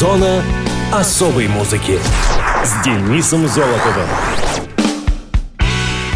Зона особой музыки с Денисом Золотовым.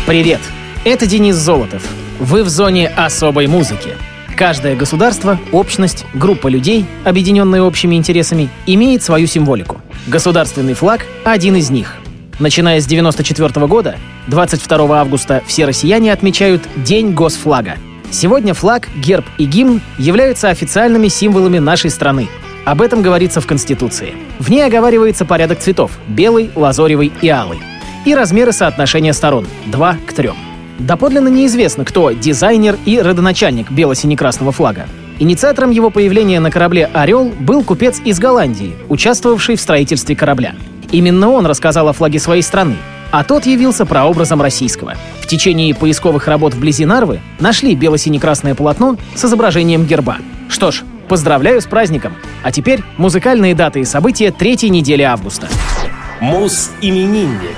Привет! Это Денис Золотов. Вы в зоне особой музыки. Каждое государство, общность, группа людей, объединенные общими интересами, имеет свою символику. Государственный флаг — один из них. Начиная с 1994 года, 22 августа все россияне отмечают День госфлага. Сегодня флаг, герб и гимн являются официальными символами нашей страны. Об этом говорится в Конституции. В ней оговаривается порядок цветов — белый, лазоревый и алый. И размеры соотношения сторон — 2 к 3. Доподлинно неизвестно, кто дизайнер и родоначальник бело-сине-красного флага. Инициатором его появления на корабле «Орел» был купец из Голландии, участвовавший в строительстве корабля. Именно он рассказал о флаге своей страны, а тот явился прообразом российского. В течение поисковых работ вблизи Нарвы нашли бело-сине-красное полотно с изображением герба. Что ж, поздравляю с праздником! А теперь музыкальные даты и события третьей недели августа. Мус-именинник.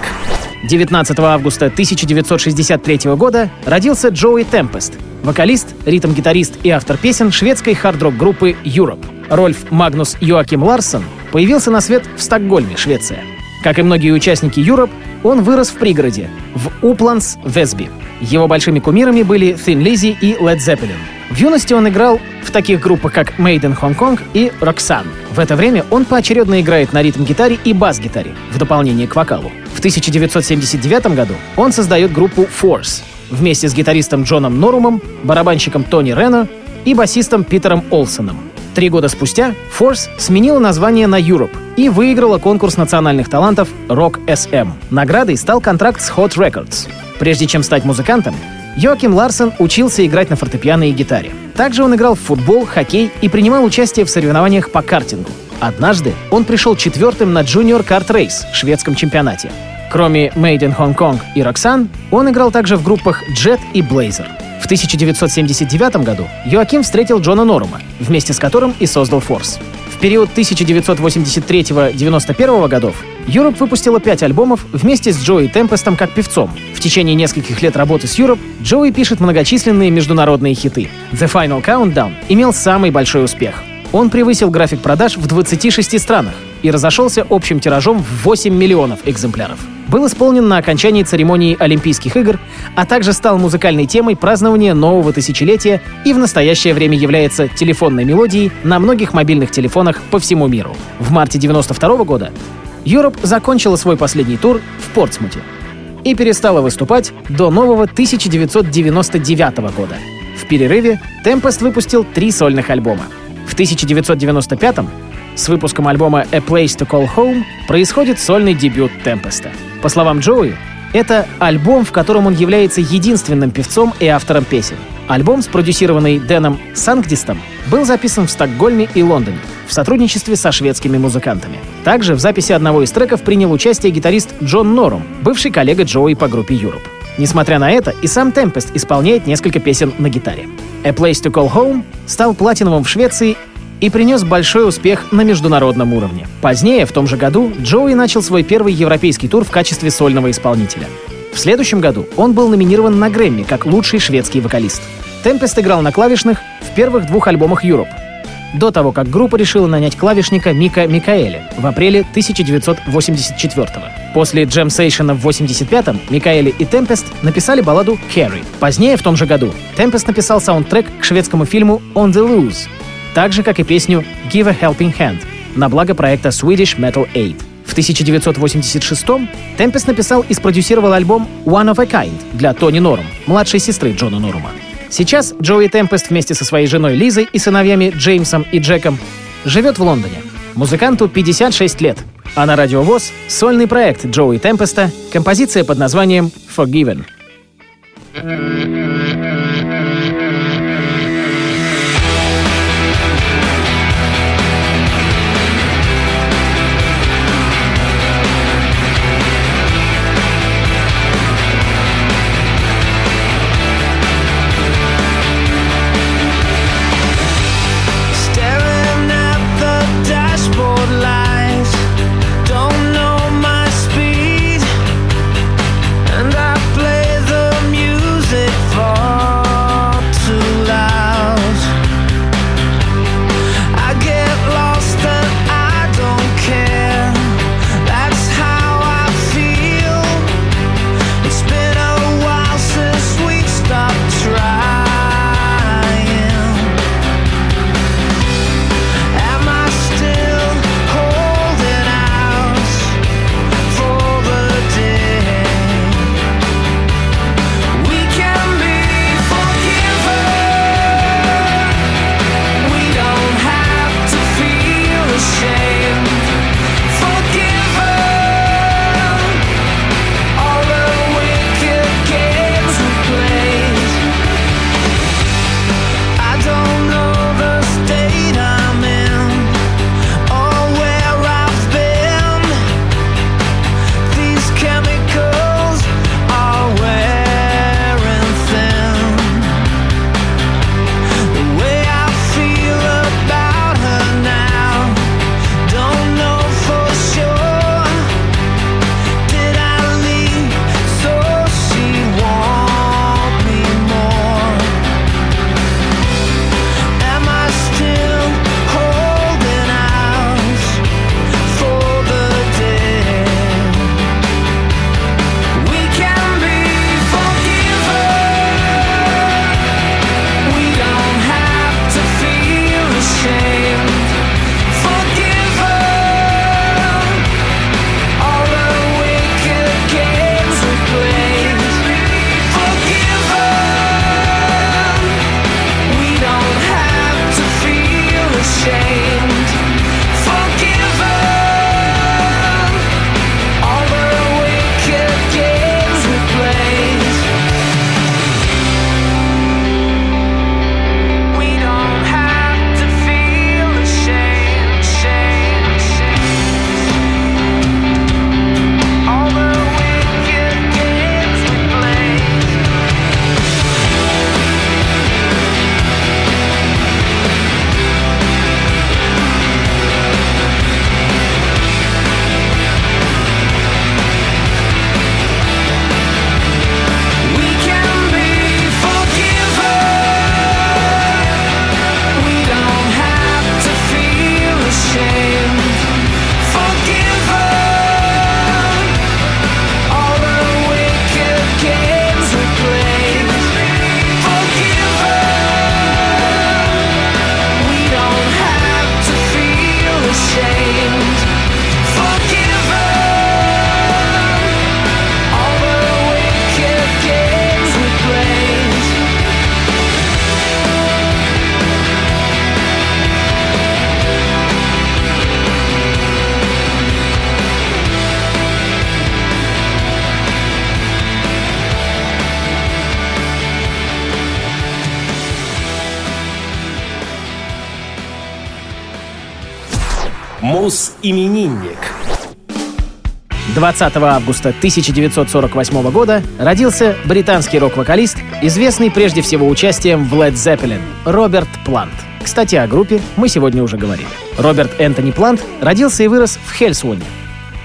19 августа 1963 года родился Джоуи Темпест, вокалист, ритм-гитарист и автор песен шведской хард-рок группы Europe. Рольф Магнус Йоаким Ларсон появился на свет в Стокгольме, Швеция. Как и многие участники Europe, он вырос в пригороде, в Упланс, Весби. Его большими кумирами были Thin Lizzy и Led Zeppelin. В юности он играл в таких группах, как Made in Hong Kong и Roxanne. В это время он поочередно играет на ритм-гитаре и бас-гитаре, в дополнение к вокалу. В 1979 году он создает группу Force вместе с гитаристом Джоном Норумом, барабанщиком Тони Рено и басистом Питером Олсоном. Три года спустя Force сменила название на Europe и выиграла конкурс национальных талантов Rock SM. Наградой стал контракт с Hot Records. Прежде чем стать музыкантом, Йоаким Ларсон учился играть на фортепиано и гитаре. Также он играл в футбол, хоккей и принимал участие в соревнованиях по картингу. Однажды он пришел четвертым на Junior Kart Race в шведском чемпионате. Кроме Made in Hong Kong и Roxanne, он играл также в группах Jet и Blazer. В 1979 году Йоаким встретил Джона Норума, вместе с которым и создал Force. В период 1983-91 годов Europe выпустила пять альбомов вместе с Джои Темпестом как певцом. В течение нескольких лет работы с Europe Джои пишет многочисленные международные хиты. The Final Countdown имел самый большой успех. Он превысил график продаж в 26 странах и разошелся общим тиражом в 8 миллионов экземпляров. Был исполнен на окончании церемонии Олимпийских игр, а также стал музыкальной темой празднования нового тысячелетия и в настоящее время является телефонной мелодией на многих мобильных телефонах по всему миру. В марте 92 года Europe закончила свой последний тур в Портсмуте и перестала выступать до нового 1999 года. В перерыве Tempest выпустил три сольных альбома. В 1995 с выпуском альбома A Place to Call Home происходит сольный дебют Темпеста. По словам Джоуи, это альбом, в котором он является единственным певцом и автором песен. Альбом, спродюсированный Дэном Сангдистом, был записан в Стокгольме и Лондоне в сотрудничестве со шведскими музыкантами. Также в записи одного из треков принял участие гитарист Джон Норум, бывший коллега Джоуи по группе Europe. Несмотря на это, и сам Темпест исполняет несколько песен на гитаре. A Place to Call Home стал платиновым в Швеции и принес большой успех на международном уровне. Позднее, в том же году, Джоуи начал свой первый европейский тур в качестве сольного исполнителя. В следующем году он был номинирован на Грэмми как лучший шведский вокалист. Темпест играл на клавишных в первых двух альбомах Europe, до того, как группа решила нанять клавишника Мика Микаэля в апреле 1984 -го. После джем-сейшена в 85-м Микаэли и Темпест написали балладу «Carry». Позднее, в том же году, Темпест написал саундтрек к шведскому фильму «On the Loose», так же, как и песню «Give a Helping Hand» на благо проекта Swedish Metal Aid. В 1986-м Темпест написал и спродюсировал альбом «One of a Kind» для Тони Норм, младшей сестры Джона Норума. Сейчас Джоуи Темпест вместе со своей женой Лизой и сыновьями Джеймсом и Джеком живет в Лондоне. Музыканту 56 лет, а на радиовоз сольный проект Джоуи Темпеста, композиция под названием «Forgiven». Staring Мус-именинник. 20 августа 1948 года родился британский рок-вокалист, известный прежде всего участием в Led Zeppelin, Роберт Плант. Кстати, о группе мы сегодня уже говорили. Роберт Энтони Плант родился и вырос в Хельсвуне,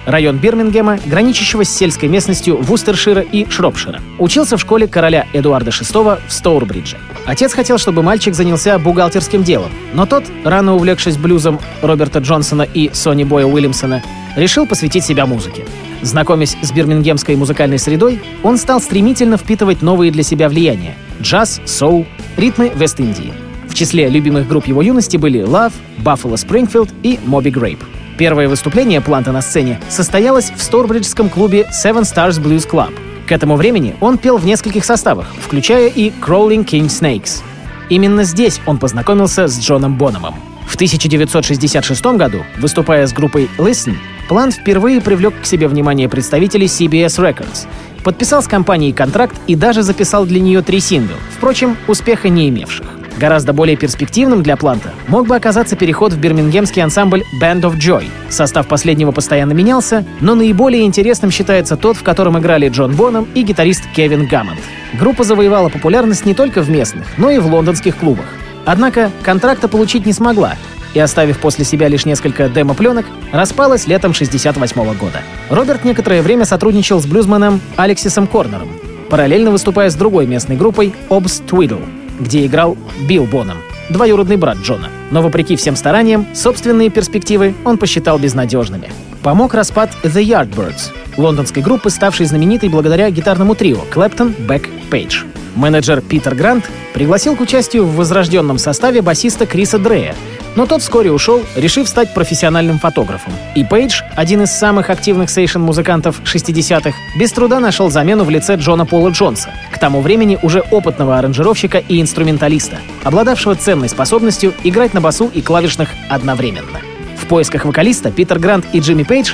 район Бирмингема, граничащего с сельской местностью Вустершира и Шропшира. Учился в школе короля Эдуарда VI в Стоурбридже. Отец хотел, чтобы мальчик занялся бухгалтерским делом, но тот, рано увлекшись блюзом Роберта Джонсона и Сони Боя Уильямсона, решил посвятить себя музыке. Знакомясь с бирмингемской музыкальной средой, он стал стремительно впитывать новые для себя влияния — джаз, соул, ритмы Вест-Индии. В числе любимых групп его юности были Love, Buffalo Springfield и Moby Grape. Первое выступление Планта на сцене состоялось в Сторбриджском клубе Seven Stars Blues Club. К этому времени он пел в нескольких составах, включая и Crawling King Snakes. Именно здесь он познакомился с Джоном Бономом. В 1966 году, выступая с группой Listen, Плант впервые привлек к себе внимание представителей CBS Records, подписал с компанией контракт и даже записал для нее три сингла, впрочем, успеха не имевших. Гораздо более перспективным для Планта мог бы оказаться переход в бирмингемский ансамбль Band of Joy. Состав последнего постоянно менялся, но наиболее интересным считается тот, в котором играли Джон Боном и гитарист Кевин Гаммонд. Группа завоевала популярность не только в местных, но и в лондонских клубах. Однако контракта получить не смогла, и, оставив после себя лишь несколько демо-пленок, распалась летом 1968 года. Роберт некоторое время сотрудничал с блюзманом Алексисом Корнером, параллельно выступая с другой местной группой Obs Twiddle где играл Билл Боном, двоюродный брат Джона. Но вопреки всем стараниям, собственные перспективы он посчитал безнадежными. Помог распад The Yardbirds, лондонской группы, ставшей знаменитой благодаря гитарному трио Клэптон, Бек, Пейдж. Менеджер Питер Грант пригласил к участию в возрожденном составе басиста Криса Дрежа, но тот вскоре ушел, решив стать профессиональным фотографом. И Пейдж, один из самых активных session -музыкантов 60-х, без труда нашел замену в лице Джона Пола Джонса, к тому времени уже опытного аранжировщика и инструменталиста, обладавшего ценной способностью играть на басу и клавишных одновременно. В поисках вокалиста Питер Грант и Джимми Пейдж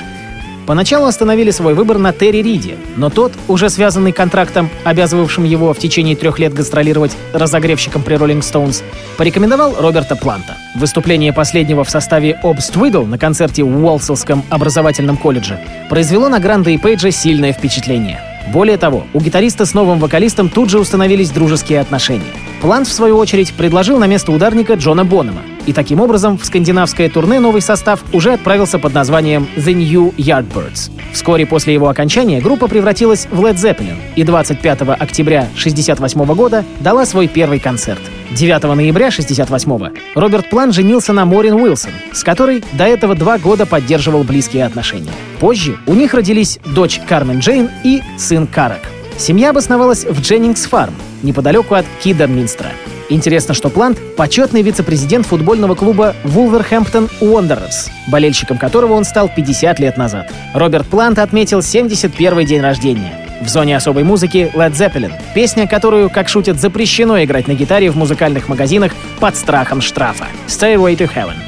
Поначалу остановили свой выбор на Терри Риде, но тот, уже связанный контрактом, обязывавшим его в течение трех лет гастролировать разогревщиком при Rolling Stones, порекомендовал Роберта Планта. Выступление последнего в составе Obs Twiddle на концерте в Уолселском образовательном колледже произвело на Гранда и Пейджа сильное впечатление. Более того, у гитариста с новым вокалистом тут же установились дружеские отношения. Плант, в свою очередь, предложил на место ударника Джона Бонома. И таким образом в скандинавское турне новый состав уже отправился под названием The New Yardbirds. Вскоре после его окончания группа превратилась в Led Zeppelin и 25 октября 1968 года дала свой первый концерт. 9 ноября 1968 Роберт План женился на Морин Уилсон, с которой до этого два года поддерживал близкие отношения. Позже у них родились дочь Кармен Джейн и сын Карак. Семья обосновалась в Дженнингс Фарм, неподалеку от Кидерминстра. Интересно, что Плант — почетный вице-президент футбольного клуба Wolverhampton Wanderers, болельщиком которого он стал 50 лет назад. Роберт Плант отметил 71 день рождения. В зоне особой музыки Led Zeppelin. Песня, которую, как шутят, запрещено играть на гитаре в музыкальных магазинах под страхом штрафа. Stairway to Heaven.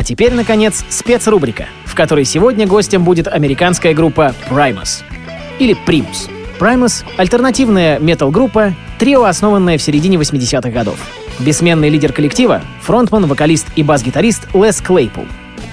А теперь, наконец, спецрубрика, в которой сегодня гостем будет американская группа Primus. Или Primus. Primus — альтернативная метал-группа, трио, основанное в середине 80-х годов. Бессменный лидер коллектива — фронтман, вокалист и бас-гитарист Лес Клейпул.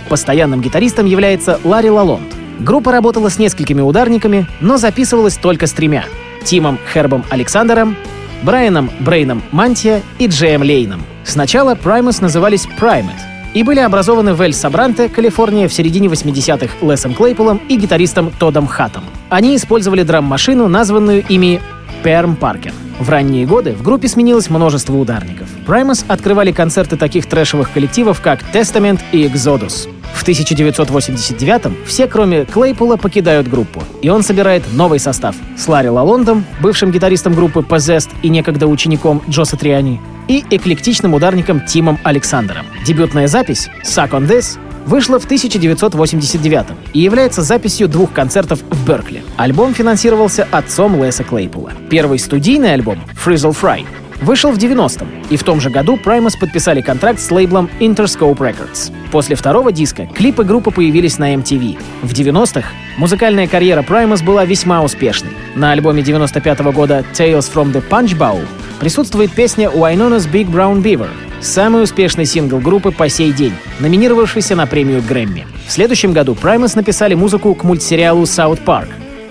Постоянным гитаристом является Ларри Лалонд. Группа работала с несколькими ударниками, но записывалась только с тремя — Тимом Хербом Александром, Брайаном Брейном Мантия и Джеем Лейном. Сначала Primus назывались Primate, и были образованы в Эль-Сабранте, Калифорния в середине 80-х Лесом Клейполом и гитаристом Тодом Хаттом. Они использовали драм-машину, названную ими Перм Паркер. В ранние годы в группе сменилось множество ударников. Primus открывали концерты таких трэшевых коллективов, как Testament и Exodus. В 1989-м все, кроме Клейпула, покидают группу, и он собирает новый состав с Ларри Лалондом, бывшим гитаристом группы Possessed и некогда учеником Джоса Триани, и эклектичным ударником Тимом Александром. Дебютная запись «Suck on This» вышла в 1989 и является записью двух концертов в Беркли. Альбом финансировался отцом Леса Клейпула. Первый студийный альбом «Frizzle Fry» вышел в 90-м, и в том же году Primus подписали контракт с лейблом Interscope Records. После второго диска клипы группы появились на MTV. В 90-х музыкальная карьера Primus была весьма успешной. На альбоме 95 -го года Tales from the Punch Bowl присутствует песня Wynona's Big Brown Beaver, самый успешный сингл группы по сей день, номинировавшийся на премию Грэмми. В следующем году Primus написали музыку к мультсериалу South Park,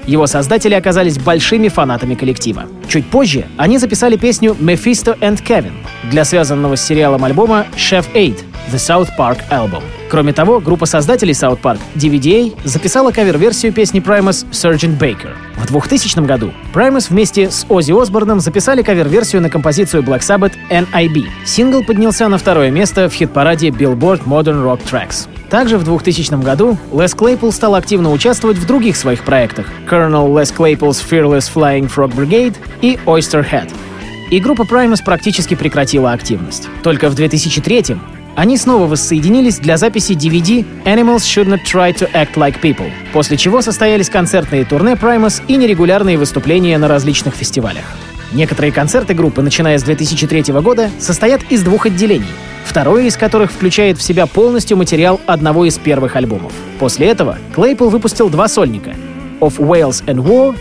его создатели оказались большими фанатами коллектива. Чуть позже они записали песню «Mephisto and Kevin» для связанного с сериалом альбома «Chef 8» The South Park Album. Кроме того, группа создателей South Park DVDA записала кавер-версию песни Primus Sgt. Baker. В 2000 году Primus вместе с Оззи Осборном записали кавер-версию на композицию Black Sabbath NIB. Сингл поднялся на второе место в хит-параде Billboard Modern Rock Tracks. Также в 2000 году Лес Клейпул стал активно участвовать в других своих проектах Colonel Les Claypool's Fearless Flying Frog Brigade и Oyster Head. И группа Primus практически прекратила активность. Только в 2003 они снова воссоединились для записи DVD «Animals Should Not Try to Act Like People», после чего состоялись концертные турне Primus и нерегулярные выступления на различных фестивалях. Некоторые концерты группы, начиная с 2003 года, состоят из двух отделений, второе из которых включает в себя полностью материал одного из первых альбомов. После этого Клейпл выпустил два сольника — «Of Wales and War»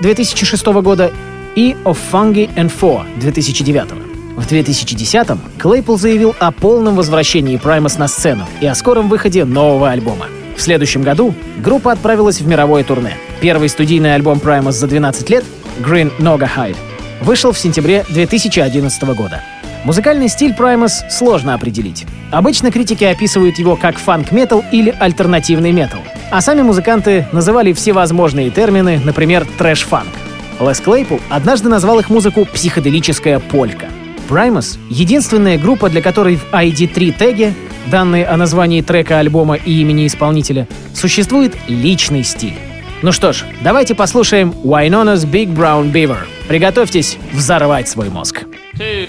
2006 года и «Of Fungi and Four» 2009 В 2010-м Клейпл заявил о полном возвращении Primus на сцену и о скором выходе нового альбома. В следующем году группа отправилась в мировое турне. Первый студийный альбом Primus за 12 лет «Green Noga Hide» вышел в сентябре 2011 года. Музыкальный стиль Primus сложно определить. Обычно критики описывают его как фанк-метал или альтернативный метал, а сами музыканты называли всевозможные термины, например, трэш-фанк. Лес Клейпл однажды назвал их музыку «психоделическая полька». Primus — единственная группа, для которой в ID3 теге, данные о названии трека альбома и имени исполнителя, существует личный стиль. Ну что ж, давайте послушаем Wynona's Big Brown Beaver. Приготовьтесь взорвать свой мозг. Two.